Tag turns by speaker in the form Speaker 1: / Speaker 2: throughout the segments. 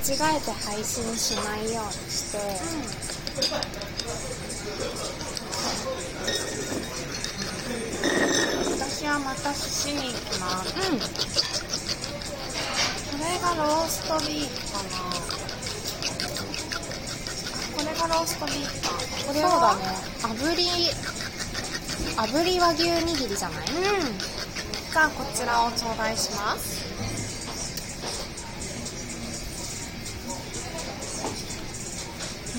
Speaker 1: 違えて配信しないようにして、私はまた寿司に行きます。
Speaker 2: うん。
Speaker 1: これがローストビーフかな。これがローストビーフか。これ
Speaker 2: そうだ
Speaker 1: は
Speaker 2: ね。炙り炙り和牛握りじゃない？
Speaker 1: うん。じゃあこちらを頂戴します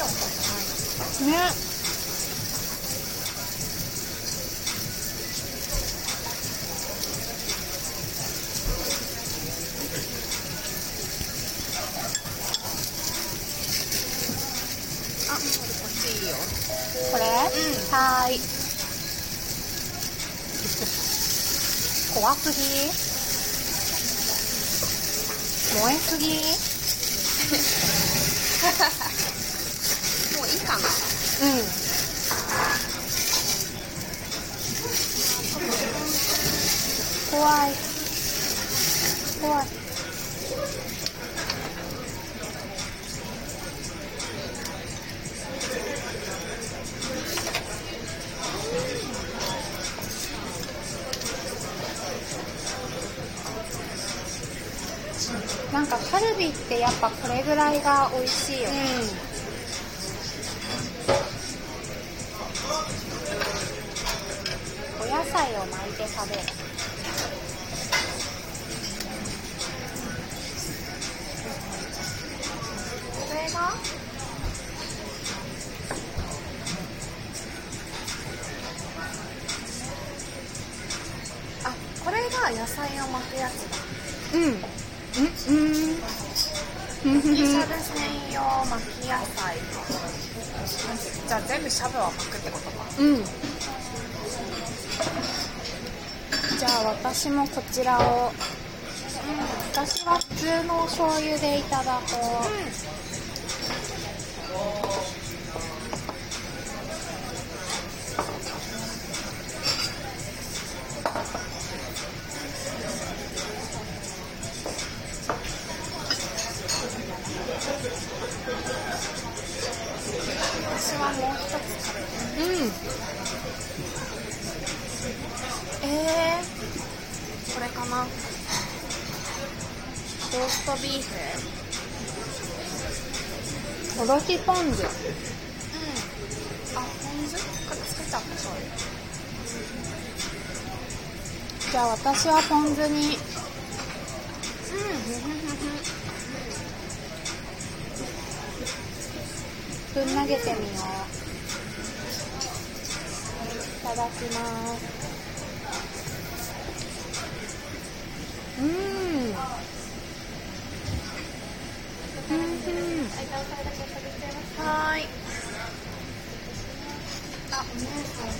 Speaker 2: ね。
Speaker 1: あ、もう、ん
Speaker 2: はい。怖すぎ。燃えすぎ。
Speaker 1: いいかな。
Speaker 2: うん。怖い。怖い。なんかカルビってやっぱこれぐらいが美味しいよね、お野菜を巻いて食べる
Speaker 1: これがあ、これが野菜を巻くやつだ
Speaker 2: うん。うん。うん。
Speaker 1: スペシャル専用巻き野菜じゃあ全部しゃぶは巻くってことか
Speaker 2: うん。じゃあ私もこちらを。私は普通のお醤油でいただこう、
Speaker 1: ビーフ
Speaker 2: おろしポン酢
Speaker 1: うん。あポン酢これ作っちゃったそう
Speaker 2: じゃあ私はポン酢に。うんぶん投げてみよう。いただきます。うん。
Speaker 1: はいあお姉さん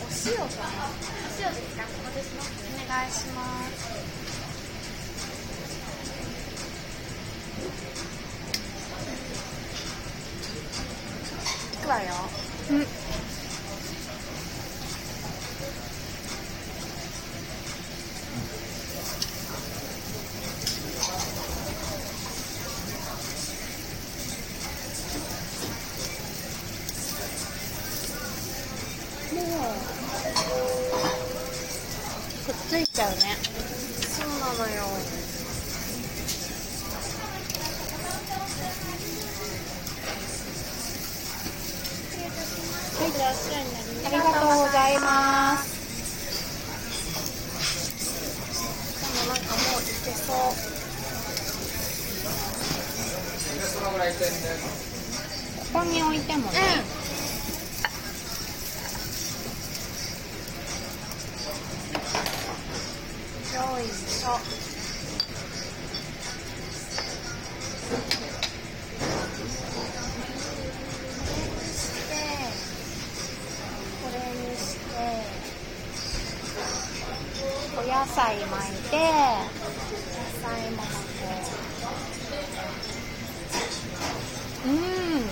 Speaker 1: お塩かなお塩ですかここですお願いしますくわよ
Speaker 2: うん。ついちゃうね
Speaker 1: そうなのよはい、あ
Speaker 2: りがとうございます。
Speaker 1: でもなんかもういけそう。
Speaker 2: ここに置いてもね。うん野菜巻いて
Speaker 1: 野菜も巻
Speaker 2: うんうん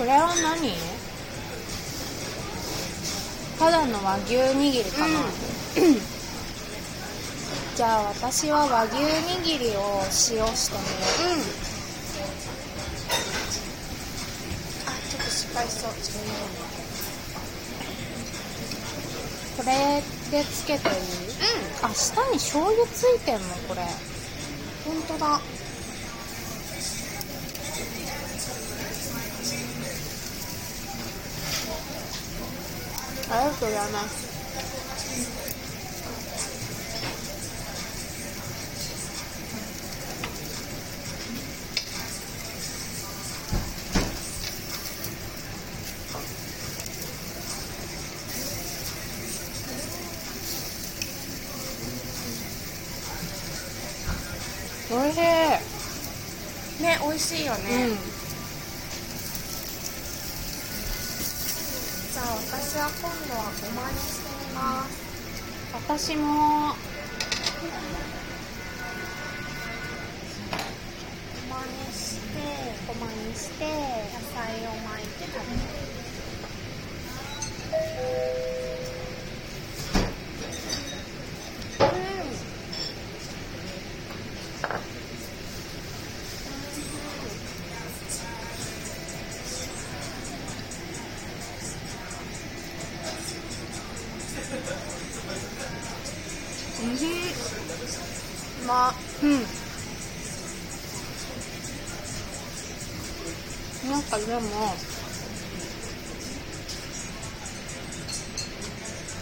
Speaker 2: これは何？ただの和牛握りかな、じゃあ私は和牛握りを使用してみよ
Speaker 1: う。ん。あちょっと失敗しそう自分
Speaker 2: これでつけていいあ下に醤油ついてんの？これ。
Speaker 1: 本当だ
Speaker 2: ありがとうございます。おいしい。
Speaker 1: ね美味しいよね、
Speaker 2: うん
Speaker 1: 私は今度はごまにしてみます。
Speaker 2: 私も。
Speaker 1: ごまにして
Speaker 2: ごまにして
Speaker 1: 野菜を巻いて食べま
Speaker 2: すん
Speaker 1: うま。
Speaker 2: うん。なんかでも。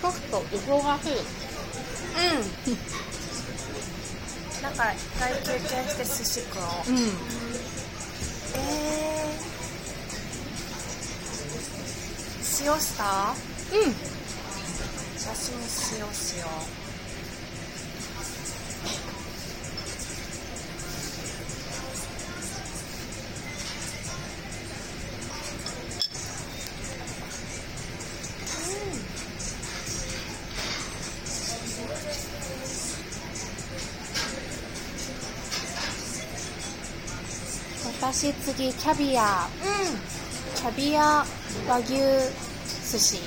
Speaker 2: ちょっと忙しい。
Speaker 1: うん。なんか一回休憩して寿司食おう。
Speaker 2: うん。
Speaker 1: えー、塩した？
Speaker 2: うん。
Speaker 1: 私も塩し
Speaker 2: 私次キャビア。
Speaker 1: ううん。
Speaker 2: キャビア和牛寿司。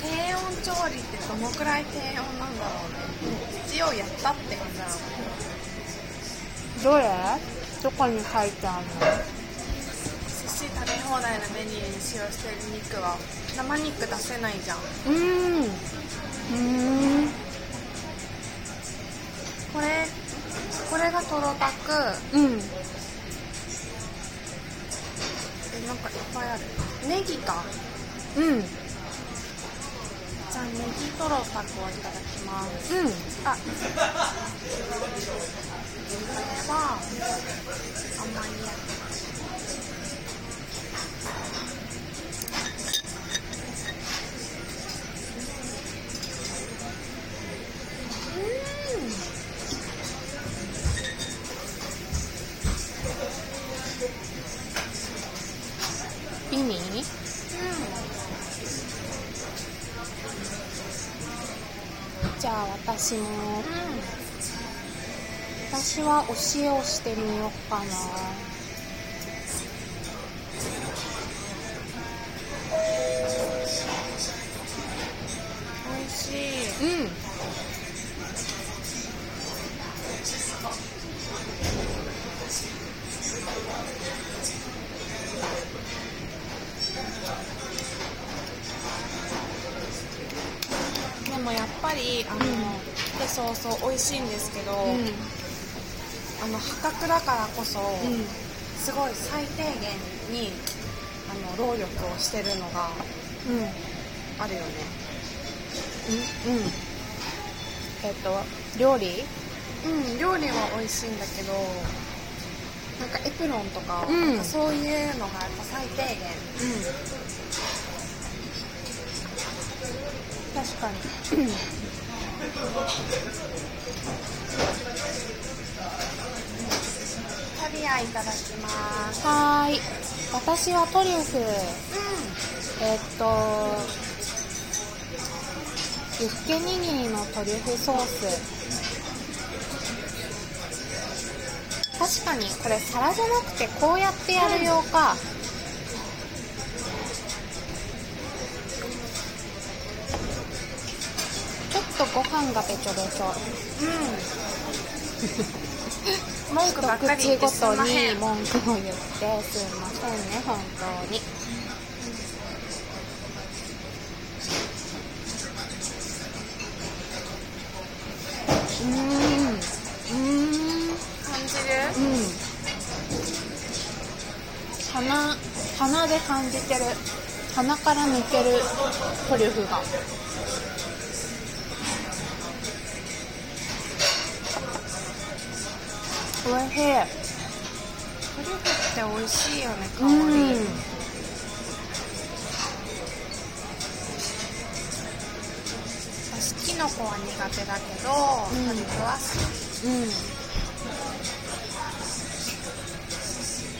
Speaker 1: 低温調理ってどのくらい低温なんだろうね。一応やったって感じなの。
Speaker 2: どれ？どこに書いてある
Speaker 1: 寿司食べ放題のメニューに使用してる肉は生肉出せないじゃん。
Speaker 2: のうん。うん
Speaker 1: これこれがトロタク。
Speaker 2: うん。
Speaker 1: えなんかいっぱいある。ネギか。
Speaker 2: うん。
Speaker 1: じゃあネギトロタクをいただきます。
Speaker 2: うん。
Speaker 1: あ。これはあんまりや
Speaker 2: 私も
Speaker 1: うん。
Speaker 2: 私はお塩してみようかな。
Speaker 1: りあの、
Speaker 2: うん。
Speaker 1: でそうそう美味しいんですけど、
Speaker 2: うん。
Speaker 1: あの破格だからこそ、
Speaker 2: うん。
Speaker 1: すごい最低限にあの労力をしてるのが
Speaker 2: うん。
Speaker 1: あるよね。
Speaker 2: うん。えっと料理？
Speaker 1: うん料理は美味しいんだけどなんかエプロンとか,、
Speaker 2: うん。
Speaker 1: かそういうのがやっぱ最低限
Speaker 2: 確かに。
Speaker 1: キャビアいただきます。
Speaker 2: はーい。私はトリュフ。
Speaker 1: う
Speaker 2: えっとユッケ握りのトリュフソース。確かにこれ皿じゃなくてこうやってやる用か、ちょとご飯がべちょべちょ
Speaker 1: うん文句ばっかり言ってす
Speaker 2: ごとに文句を言ってすいませんね本当にうんうん
Speaker 1: 感じる
Speaker 2: うん鼻鼻で感じてる鼻から抜けるトリュフがおいしい
Speaker 1: トリュフって美味しいよね。香り、
Speaker 2: うん
Speaker 1: 私キノコは苦手だけど、
Speaker 2: ん。
Speaker 1: トリュフは好き。
Speaker 2: うん